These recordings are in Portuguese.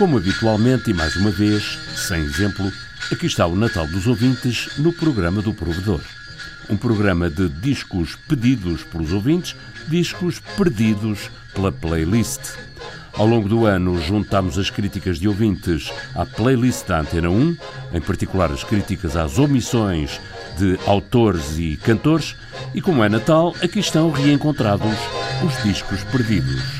Como habitualmente e mais uma vez, sem exemplo, aqui está o Natal dos Ouvintes no programa do Provedor. Um programa de discos pedidos pelos ouvintes, discos perdidos pela playlist. Ao longo do ano, juntámos as críticas de ouvintes à playlist da Antena 1, em particular as críticas às omissões de autores e cantores, e como é Natal, aqui estão reencontrados os discos perdidos.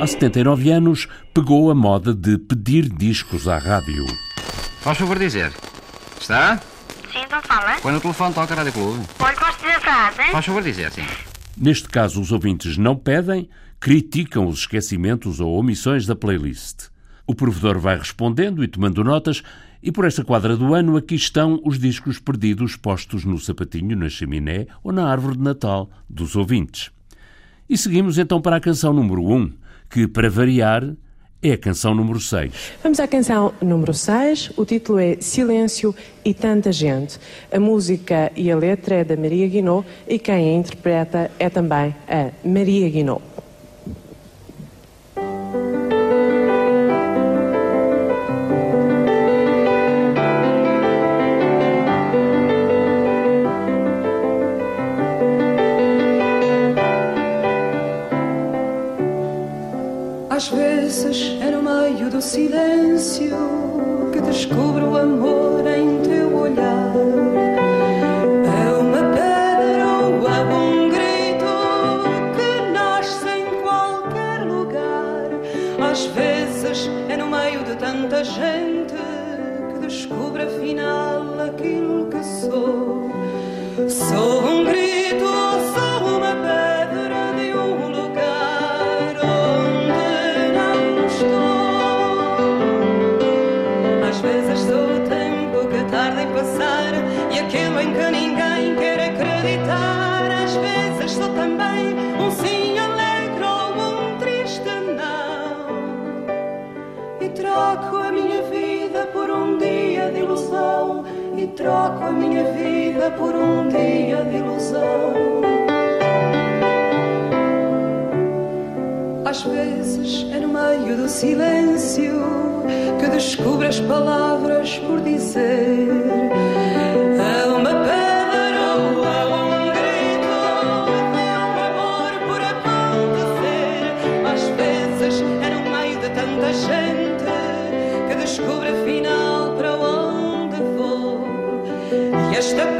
Há 79 anos, pegou a moda de pedir discos à rádio. Faz favor dizer. Está? Sim, então fala. Põe no telefone, toca a Rádio Clube. Olha, gosto da frase, hein? Faz favor dizer, sim. Neste caso, os ouvintes não pedem, criticam os esquecimentos ou omissões da playlist. O provedor vai respondendo e tomando notas, e por esta quadra do ano aqui estão os discos perdidos postos no sapatinho, na chaminé ou na árvore de Natal dos ouvintes. E seguimos então para a canção número 1, que, para variar, é a canção número 6. Vamos à canção número 6. O título é Silêncio e Tanta Gente. A música e a letra é da Maria Guinot e quem a interpreta é também a Maria Guinot. Tanta gente que descubro afinal aquilo que sou. Sou um grito, sou troco a minha vida por um dia de ilusão. Às vezes é no meio do silêncio que descubro as palavras por dizer. E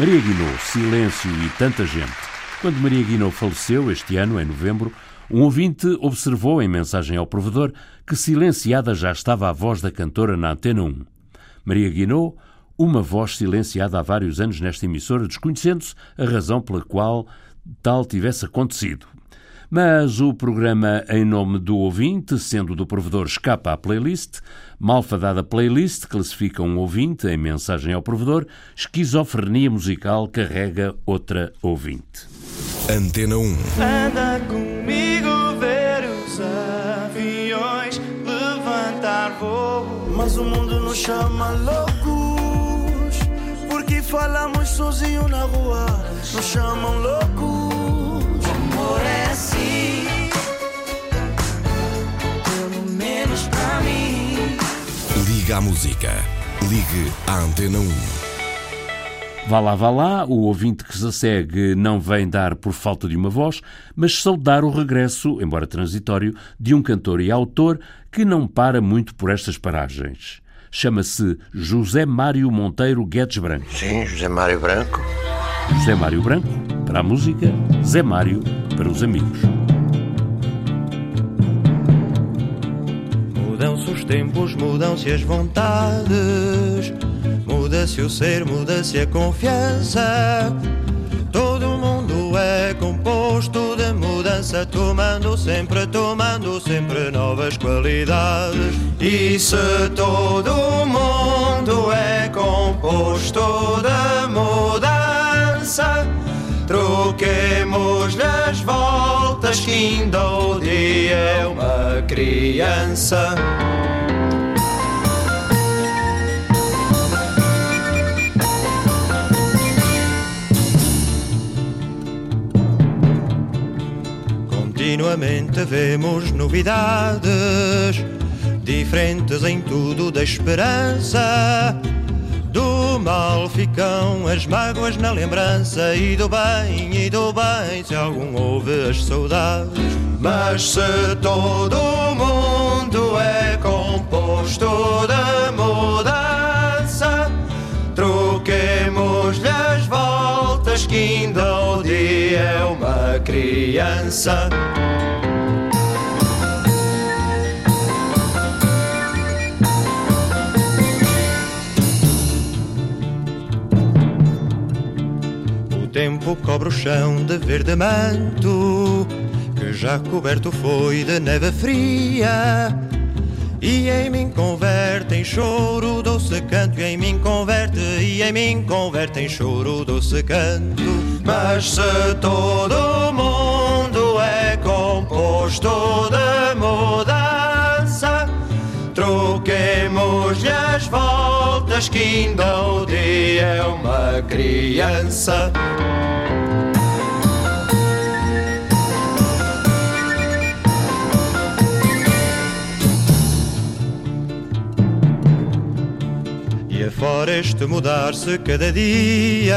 Maria Guinot, Silêncio e Tanta Gente. Quando Maria Guinot faleceu este ano, em novembro, um ouvinte observou em mensagem ao provedor que silenciada já estava a voz da cantora na Antena 1. Maria Guinot, uma voz silenciada há vários anos nesta emissora, desconhecendo-se a razão pela qual tal tivesse acontecido. Mas o programa Em Nome do Ouvinte, sendo do provedor, escapa à playlist. Malfadada playlist classifica um ouvinte em mensagem ao provedor. Esquizofrenia musical carrega outra ouvinte. Antena 1 Anda comigo ver os aviões levantar voo. Mas o mundo nos chama loucos Porque falamos sozinho na rua Nos chamam loucos Amor Liga à música. Ligue à Antena 1. Vá lá, vá lá, o ouvinte que se segue não vem dar por falta de uma voz, mas saudar o regresso, embora transitório, de um cantor e autor que não para muito por estas paragens. Chama-se José Mário Monteiro Guedes Branco. Sim, José Mário Branco. José Mário Branco, para a música, Zé Mário, para os amigos. Os tempos, mudam-se as vontades, muda-se o ser, muda-se a confiança. Todo mundo é composto de mudança, tomando sempre, tomando sempre novas qualidades. E se todo mundo é composto de mudança, troquemos as voltas que ainda o dia é uma criança. Continuamente vemos novidades, diferentes em tudo da esperança. Do mal ficam as mágoas na lembrança, e do bem, e do bem, se algum houve as saudades. Mas se todo criança. O tempo cobre o chão de verde manto, que já coberto foi de neve fria. E em mim converte em choro doce canto, e em mim converte, e em mim converte em choro doce canto. Mas se todo mundo é composto de mudança, troquemos-lhe as voltas, que ainda o dia é uma criança. Afora este mudar-se cada dia,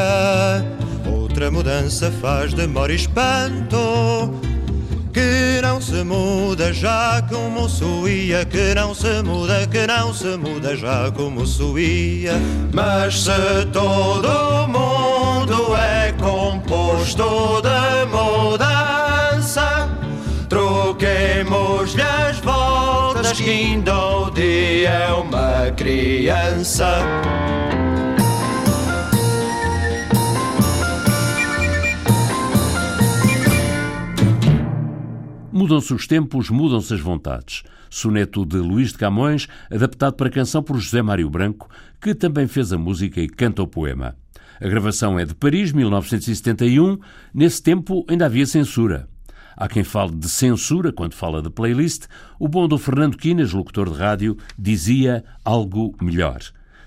outra mudança faz demora e espanto. Que não se muda já como suía, que não se muda, que não se muda já como suía. Mas se todo mundo é composto de mudança, o dia é uma criança. Mudam-se os tempos, mudam-se as vontades. Soneto de Luís de Camões, adaptado para canção por José Mário Branco, que também fez a música e canta o poema. A gravação é de Paris, 1971. Nesse tempo ainda havia censura. Há quem fale de censura quando fala de playlist. O bom do Fernando Quinas, locutor de rádio, dizia algo melhor.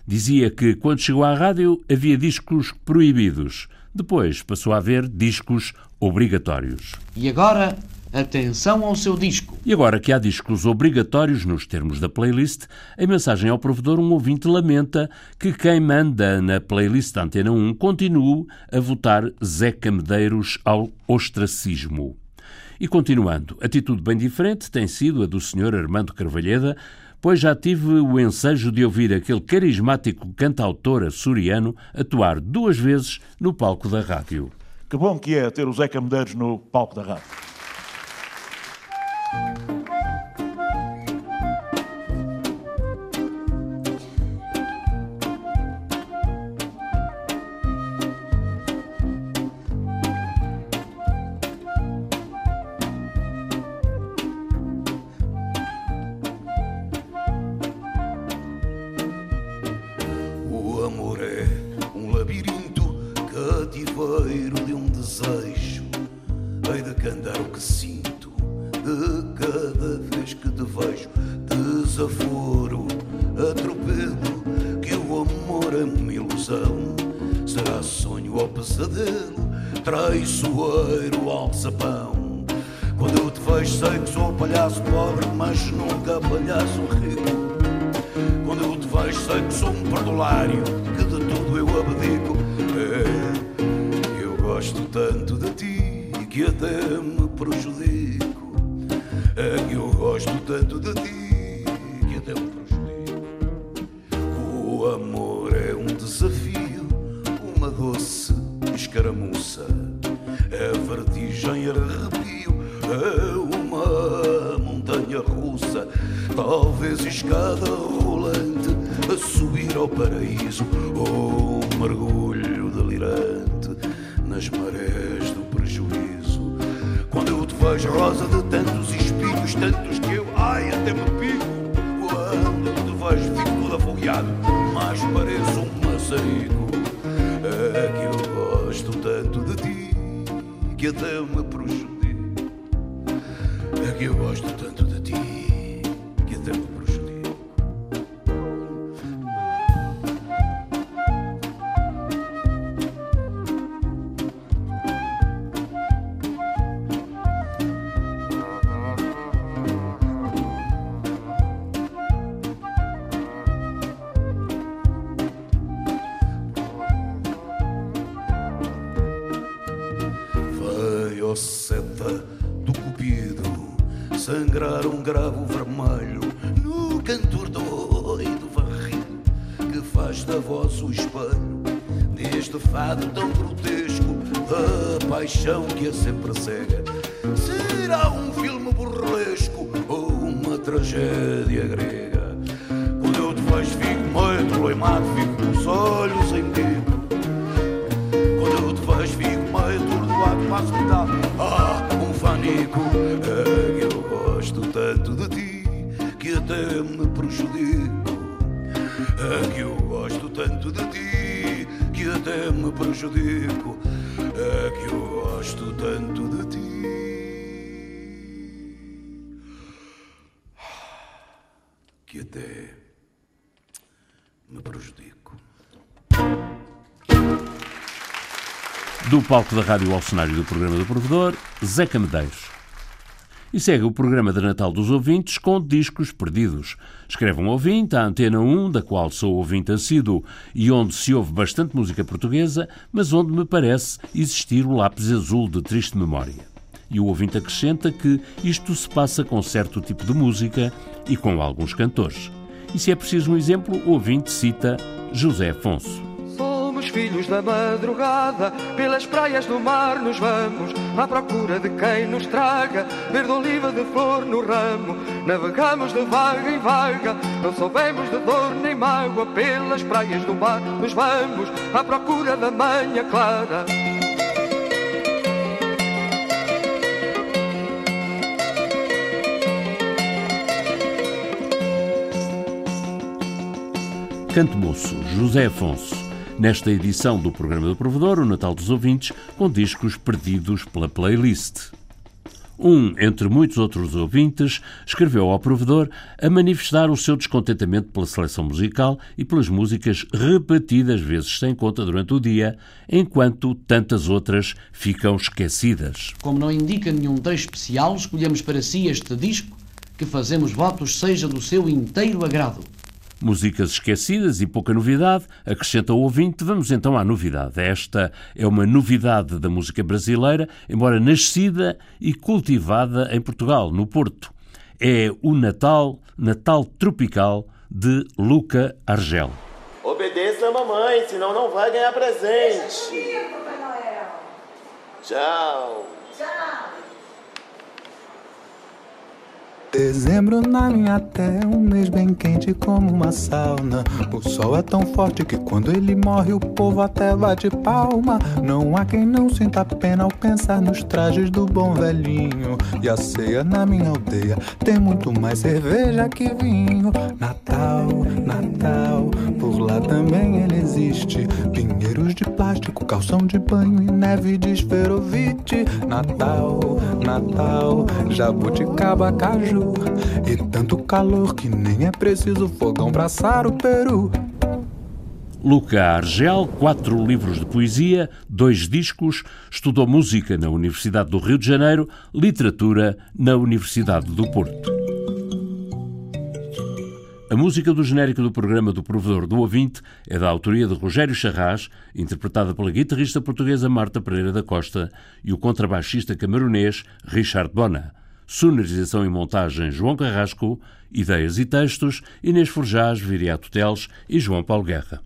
Dizia que quando chegou à rádio havia discos proibidos. Depois passou a haver discos obrigatórios. E agora, atenção ao seu disco. E agora que há discos obrigatórios nos termos da playlist, em mensagem ao provedor, um ouvinte lamenta que quem manda na playlist da Antena 1 continue a votar Zeca Medeiros ao ostracismo. E continuando, atitude bem diferente tem sido a do Sr. Armando Carvalheda, pois já tive o ensejo de ouvir aquele carismático cantautor açoriano atuar duas vezes no palco da rádio. Que bom que é ter o Zeca Medeiros no palco da rádio. Que sou um perdulário, que de tudo eu abdico. É, eu gosto tanto de ti que até me prejudico. É eu gosto tanto de ti que até me prejudico. O amor é um desafio, uma doce escaramuça. É vertigem, arrepio, a subir ao paraíso ou um mergulho delirante nas marés do prejuízo. Quando eu te vejo rosa de tantos espinhos, tantos que eu, ai, até me pico. Quando eu te vejo, fico todo afogueado, mas pareço um maçarico. É que eu gosto tanto de ti que até me prejudico. É que eu gosto tanto gravo vermelho no cantor doido varrido que faz da voz o espelho neste fado tão grotesco. A paixão que é sempre cega será um filme burlesco ou uma tragédia grega. Quando eu te vejo fico meio troimado fico com os olhos em bico quando eu te vejo fico meio atordoado passo-me até me prejudico. É que eu gosto tanto de ti que até me prejudico. É que eu gosto tanto de ti. Que até me prejudico. Do palco da rádio ao cenário do programa do provedor, Zeca Medeiros. E segue o programa de Natal dos ouvintes com discos perdidos. Escreve um ouvinte à Antena 1, da qual sou ouvinte assíduo e onde se ouve bastante música portuguesa, mas onde me parece existir o lápis azul de triste memória. E o ouvinte acrescenta que isto se passa com certo tipo de música e com alguns cantores. E se é preciso um exemplo, o ouvinte cita José Afonso. Somos filhos da madrugada, pelas praias do mar nos vamos, à procura de quem nos traga verde oliva de flor no ramo. Navegamos de vaga em vaga, não soubemos de dor nem mágoa, pelas praias do mar nos vamos, à procura da manhã clara. Canto Moço, José Afonso. Nesta edição do programa do Provedor, o Natal dos Ouvintes, com discos perdidos pela playlist. Um, entre muitos outros ouvintes, escreveu ao provedor a manifestar o seu descontentamento pela seleção musical e pelas músicas repetidas vezes sem conta durante o dia, enquanto tantas outras ficam esquecidas. Como não indica nenhum texto especial, escolhemos para si este disco que fazemos votos seja do seu inteiro agrado. Músicas esquecidas e pouca novidade, acrescenta o ouvinte. Vamos então à novidade. Esta é uma novidade da música brasileira, embora nascida e cultivada em Portugal, no Porto. É o Natal, Natal Tropical de Luca Argel. Obedeça a mamãe, senão não vai ganhar presente. Tchau. Tchau. Dezembro na minha terra é um mês bem quente como uma sauna. O sol é tão forte que quando ele morre o povo até bate palma. Não há quem não sinta pena ao pensar nos trajes do bom velhinho. E a ceia na minha aldeia tem muito mais cerveja que vinho. Natal, Natal, por lá também ele existe. Calção de banho e neve de esferovite. Natal, Natal, jabuticaba, caju. E tanto calor que nem é preciso fogão pra assar o peru. Luca Argel, quatro livros de poesia, dois discos, estudou música na Universidade do Rio de Janeiro, literatura na Universidade do Porto. A música do genérico do programa do Provedor do Ouvinte é da autoria de Rogério Charras, interpretada pela guitarrista portuguesa Marta Pereira da Costa e o contrabaixista camerunês Richard Bona. Sonorização e montagem João Carrasco, ideias e textos Inês Forjás, Viriato Teles e João Paulo Guerra.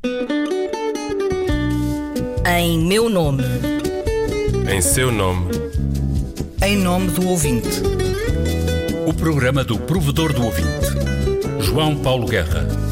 Em meu nome. Em seu nome. Em nome do ouvinte. O programa do Provedor do Ouvinte. João Paulo Guerra.